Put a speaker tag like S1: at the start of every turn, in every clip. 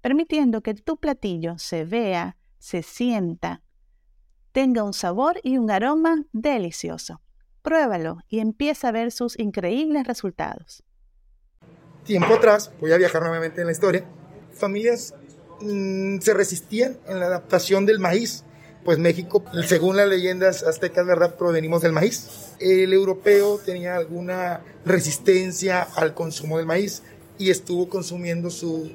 S1: permitiendo que tu platillo se vea, se sienta, tenga un sabor y un aroma delicioso. Pruébalo y empieza a ver sus increíbles resultados.
S2: Tiempo atrás, voy a viajar nuevamente en la historia, familias mm, se resistían en la adaptación del maíz, pues México, según las leyendas aztecas, ¿verdad?, provenimos del maíz. El europeo tenía alguna resistencia al consumo del maíz y estuvo consumiendo su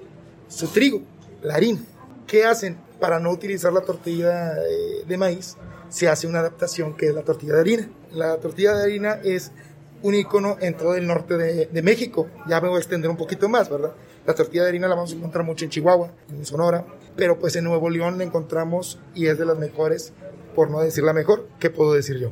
S2: su trigo, la harina. ¿Qué hacen? Para no utilizar la tortilla de, maíz, se hace una adaptación que es la tortilla de harina. La tortilla de harina es un icono en todo el norte de, México. Ya me voy a extender un poquito más, ¿verdad? La tortilla de harina la vamos a encontrar mucho en Chihuahua, en Sonora, pero pues en Nuevo León la encontramos y es de las mejores, por no decir la mejor, ¿qué puedo decir yo?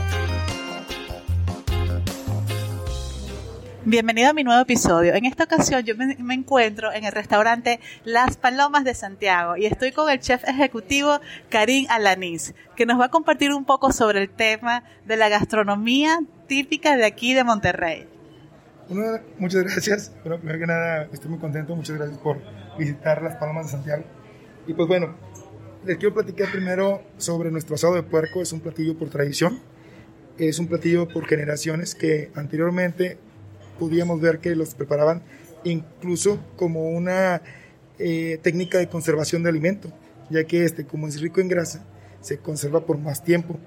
S1: Bienvenido a mi nuevo episodio. En esta ocasión yo me, encuentro en el restaurante Las Palomas de Santiago y estoy con el chef ejecutivo Karim Alanís, que nos va a compartir un poco sobre el tema de la gastronomía típica de aquí de Monterrey.
S2: muchas gracias. Bueno, primero que nada, estoy muy contento. Muchas gracias por visitar Las Palomas de Santiago. Y pues bueno, les quiero platicar primero sobre nuestro asado de puerco. Es un platillo por tradición. Es un platillo por generaciones que anteriormente podíamos ver que los preparaban incluso como una eh, técnica de conservación de alimento, ya que este, como es rico en grasa, se conserva por más tiempo.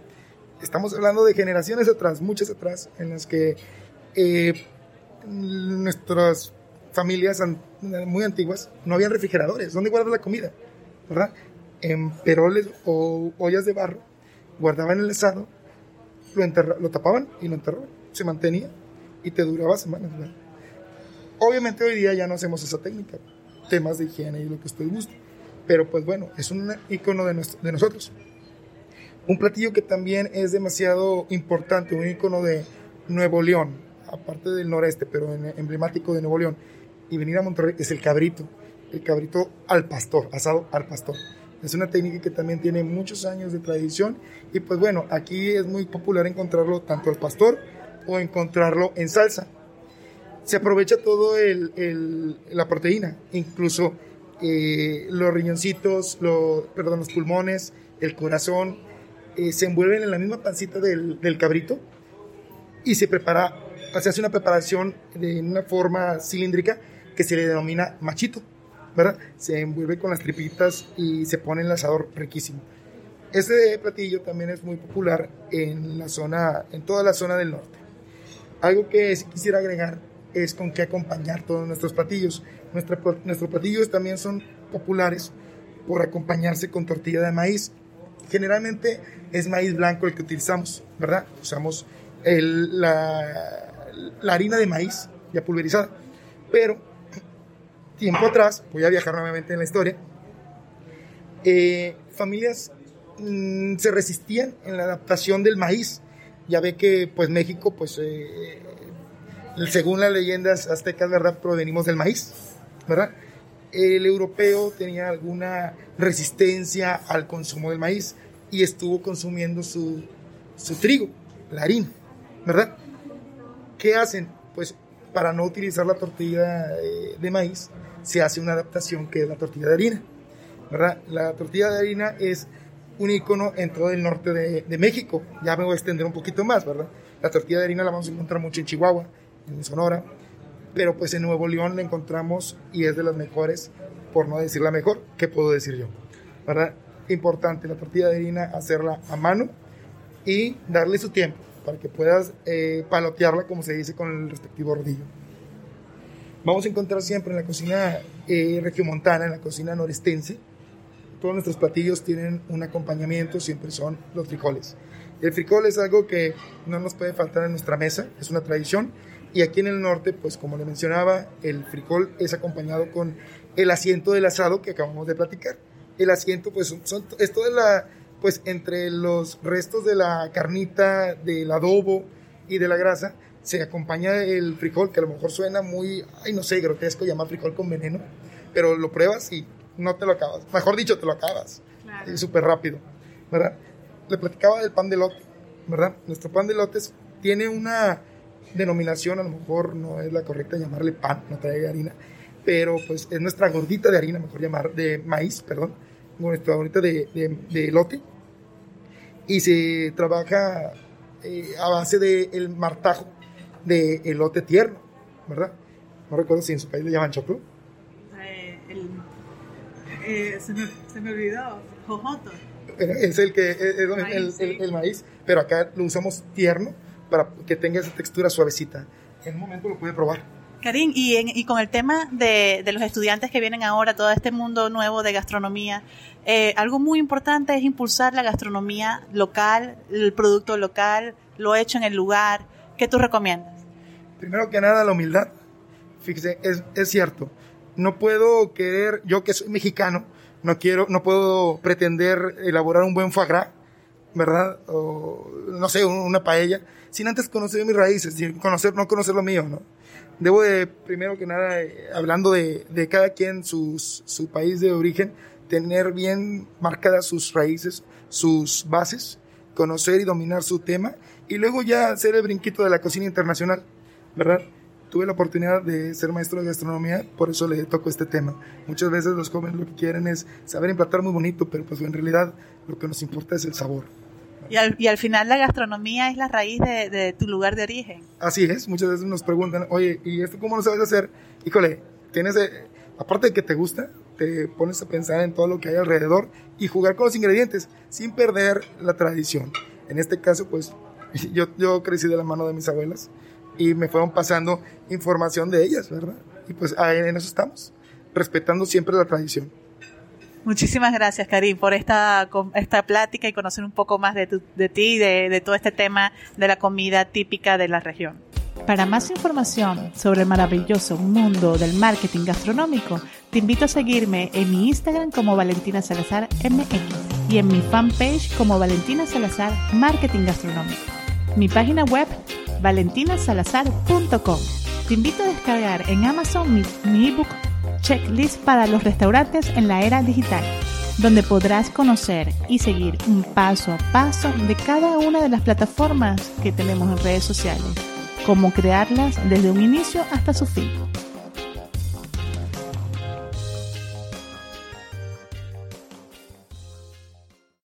S2: Estamos hablando de generaciones atrás, muchas atrás, en las que eh, nuestras familias muy antiguas no habían refrigeradores. ¿Dónde guardar la comida? ¿Verdad? En peroles o ollas de barro, guardaban el asado, lo, lo tapaban y lo enterraban. Se mantenía y te duraba semanas. Obviamente hoy día ya no hacemos esa técnica, temas de higiene y lo que estoy gusto. Pero pues bueno, es un icono de nosotros. Un platillo que también es demasiado importante, un icono de Nuevo León, aparte del noreste, pero emblemático de Nuevo León, y venir a Monterrey, es el cabrito. El cabrito al pastor, asado al pastor. Es una técnica que también tiene muchos años de tradición y pues bueno, aquí es muy popular encontrarlo tanto al pastor o encontrarlo en salsa. Se aprovecha todo el, la proteína, incluso eh, los riñoncitos, los, perdón, los pulmones, el corazón, eh, se envuelven en la misma pancita del, del, cabrito y se prepara, se hace una preparación de una forma cilíndrica que se le denomina machito, ¿verdad? Se envuelve con las tripitas y se pone en el asador riquísimo. Este platillo también es muy popular en la zona, en toda la zona del norte. Algo que quisiera agregar es con qué acompañar todos nuestros platillos. nuestros platillos también son populares por acompañarse con tortilla de maíz. Generalmente es maíz blanco el que utilizamos, ¿verdad? Usamos la, harina de maíz ya pulverizada. Pero tiempo atrás, voy a viajar nuevamente en la historia, eh, familias mm, se resistían en la adaptación del maíz ya ve que pues México, pues eh, según las leyendas aztecas, ¿verdad? Provenimos del maíz, ¿verdad? El europeo tenía alguna resistencia al consumo del maíz y estuvo consumiendo su, su trigo, la harina, ¿verdad? ¿Qué hacen? Pues para no utilizar la tortilla de, de maíz, se hace una adaptación que es la tortilla de harina, ¿verdad? La tortilla de harina es un icono en todo el norte de, México. Ya me voy a extender un poquito más, ¿verdad? La tortilla de harina la vamos a encontrar mucho en Chihuahua, en Sonora, pero pues en Nuevo León la encontramos y es de las mejores, por no decir la mejor, ¿qué puedo decir yo? ¿verdad? Importante, la tortilla de harina, hacerla a mano y darle su tiempo para que puedas eh, palotearla, como se dice, con el respectivo rodillo. Vamos a encontrar siempre en la cocina eh, regiomontana, en la cocina norestense, todos nuestros platillos tienen un acompañamiento, siempre son los frijoles. El frijol es algo que no nos puede faltar en nuestra mesa, es una tradición. Y aquí en el norte, pues como le mencionaba, el frijol es acompañado con el asiento del asado que acabamos de platicar. El asiento, pues, son, es toda la, pues, entre los restos de la carnita, del adobo y de la grasa, se acompaña el frijol, que a lo mejor suena muy, ay, no sé, grotesco llamar frijol con veneno, pero lo pruebas y no te lo acabas. Mejor dicho, te lo acabas. Claro. Súper rápido, ¿verdad? Le platicaba del pan de lote, ¿verdad? Nuestro pan de lotes tiene una denominación, a lo mejor no es la correcta llamarle pan, no trae harina, pero pues es nuestra gordita de harina, mejor llamar, de maíz, perdón, nuestra gordita de, de, de lote. Y se trabaja eh, a base del el martajo de elote tierno, ¿verdad? No recuerdo si en su país le llaman choclo.
S1: Eh, el, eh, se, me, se, me, olvidó, jojoto.
S2: Es el que es el maíz, el, el, maíz, pero acá lo usamos tierno para que tenga esa textura suavecita. En un momento lo puede probar.
S1: Karim, y, en, y, con el tema de, de, los estudiantes que vienen ahora, todo este mundo nuevo de gastronomía, eh, algo muy importante es impulsar la gastronomía local, el producto local, lo hecho en el lugar. ¿Qué tú recomiendas?
S2: Primero que nada, la humildad. Fíjese, es, es cierto. No puedo querer, yo que soy mexicano, no quiero, no puedo pretender elaborar un buen foie gras, ¿verdad? O, no sé, una paella, sin antes conocer mis raíces, sin conocer, no conocer lo mío, ¿no? debo de, primero que nada, eh, hablando de, de cada quien sus, su país de origen, tener bien marcadas sus raíces, sus bases, conocer y dominar su tema y luego ya hacer el brinquito de la cocina internacional, ¿verdad? Tuve la oportunidad de ser maestro de gastronomía, por eso le toco este tema. Muchas veces los jóvenes lo que quieren es saber emplatar muy bonito, pero pues en realidad lo que nos importa es el sabor.
S1: Y al, y al, final la gastronomía es la raíz de, de, tu lugar de origen.
S2: Así es, muchas veces nos preguntan, oye, ¿y esto cómo lo sabes hacer? Híjole, tienes, eh, aparte de que te gusta, te pones a pensar en todo lo que hay alrededor y jugar con los ingredientes sin perder la tradición. En este caso, pues yo, yo crecí de la mano de mis abuelas y me fueron pasando información de ellas, ¿verdad? Y pues en eso estamos, respetando siempre la tradición.
S1: Muchísimas gracias, Karim, por esta, esta plática y conocer un poco más de, tu, de ti y de, de todo este tema de la comida típica de la región. Para más información sobre el maravilloso mundo del marketing gastronómico, te invito a seguirme en mi Instagram como Valentina Salazar MX y en mi fanpage como Valentina Salazar Marketing Gastronómico. Mi página web valentinasalazar.com. Te invito a descargar en Amazon mi, ebook Checklist para los restaurantes en la era digital, donde podrás conocer y seguir un paso a paso de cada una de las plataformas que tenemos en redes sociales, cómo crearlas desde un inicio hasta su fin.